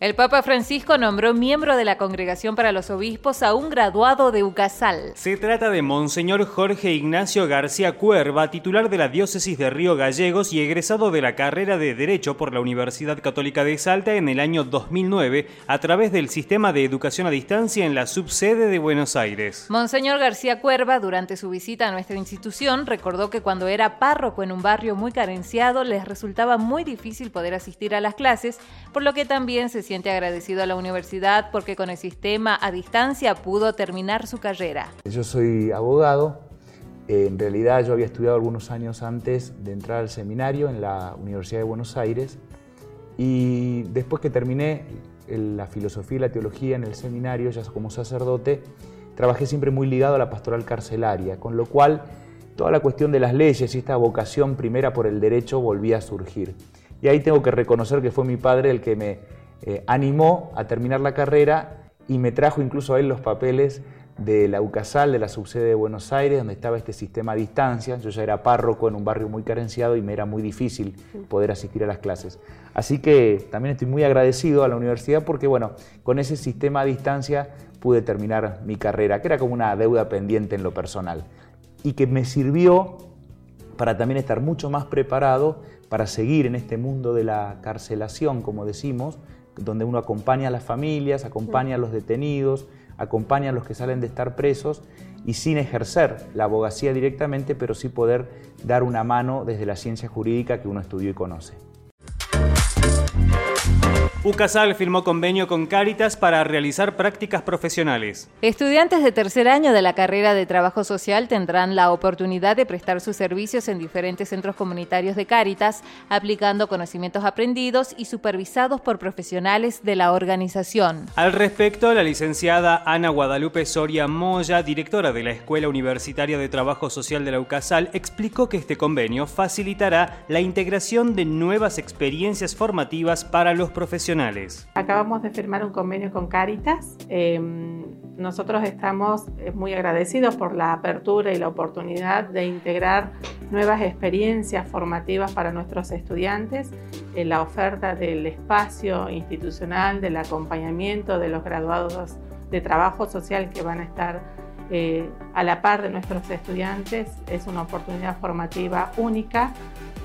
El Papa Francisco nombró miembro de la Congregación para los Obispos a un graduado de UCASAL. Se trata de Monseñor Jorge Ignacio García Cuerva, titular de la Diócesis de Río Gallegos y egresado de la carrera de Derecho por la Universidad Católica de Salta en el año 2009 a través del sistema de educación a distancia en la subsede de Buenos Aires. Monseñor García Cuerva, durante su visita a nuestra institución, recordó que cuando era párroco en un barrio muy carenciado les resultaba muy difícil poder asistir a las clases, por lo que también se siente agradecido a la universidad porque con el sistema a distancia pudo terminar su carrera. Yo soy abogado. En realidad yo había estudiado algunos años antes de entrar al seminario en la Universidad de Buenos Aires y después que terminé la filosofía y la teología en el seminario, ya como sacerdote, trabajé siempre muy ligado a la pastoral carcelaria, con lo cual toda la cuestión de las leyes y esta vocación primera por el derecho volvía a surgir. Y ahí tengo que reconocer que fue mi padre el que me eh, animó a terminar la carrera y me trajo incluso a él los papeles de la UCASAL, de la subsede de Buenos Aires, donde estaba este sistema a distancia. Yo ya era párroco en un barrio muy carenciado y me era muy difícil poder asistir a las clases. Así que también estoy muy agradecido a la universidad porque, bueno, con ese sistema a distancia pude terminar mi carrera, que era como una deuda pendiente en lo personal, y que me sirvió para también estar mucho más preparado para seguir en este mundo de la carcelación, como decimos, donde uno acompaña a las familias, acompaña a los detenidos, acompaña a los que salen de estar presos y sin ejercer la abogacía directamente, pero sí poder dar una mano desde la ciencia jurídica que uno estudió y conoce. UCASAL firmó convenio con Cáritas para realizar prácticas profesionales. Estudiantes de tercer año de la carrera de Trabajo Social tendrán la oportunidad de prestar sus servicios en diferentes centros comunitarios de Cáritas, aplicando conocimientos aprendidos y supervisados por profesionales de la organización. Al respecto, la licenciada Ana Guadalupe Soria Moya, directora de la Escuela Universitaria de Trabajo Social de la UCASAL, explicó que este convenio facilitará la integración de nuevas experiencias formativas para los profesionales Acabamos de firmar un convenio con Caritas. Em, nosotros estamos eh, muy agradecidos por la apertura y la oportunidad de integrar nuevas experiencias formativas para nuestros estudiantes en la oferta del espacio institucional, del acompañamiento de los graduados de trabajo social que van a estar eh, a la par de nuestros estudiantes. Es una oportunidad formativa única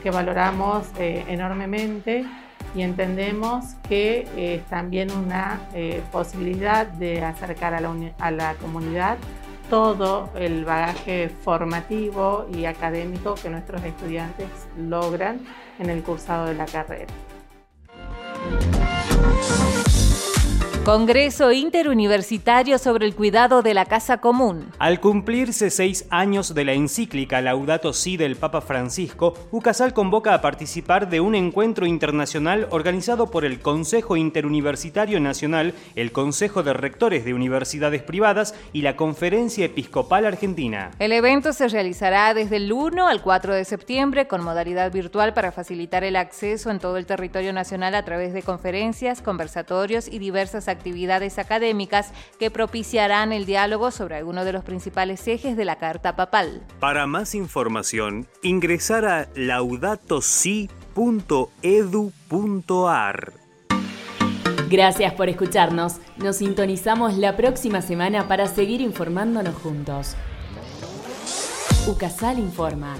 que valoramos eh, enormemente y entendemos que es también una eh, posibilidad de acercar a la comunidad todo el bagaje formativo y académico que nuestros estudiantes logran en el cursado de la carrera. Congreso Interuniversitario sobre el Cuidado de la Casa Común. Al cumplirse seis años de la encíclica Laudato Si del Papa Francisco, UCASAL convoca a participar de un encuentro internacional organizado por el Consejo Interuniversitario Nacional, el Consejo de Rectores de Universidades Privadas y la Conferencia Episcopal Argentina. El evento se realizará desde el 1 al 4 de septiembre con modalidad virtual para facilitar el acceso en todo el territorio nacional a través de conferencias, conversatorios y diversas actividades académicas que propiciarán el diálogo sobre algunos de los principales ejes de la Carta Papal. Para más información, ingresar a laudatosi.edu.ar. Gracias por escucharnos. Nos sintonizamos la próxima semana para seguir informándonos juntos. UCASAL informa.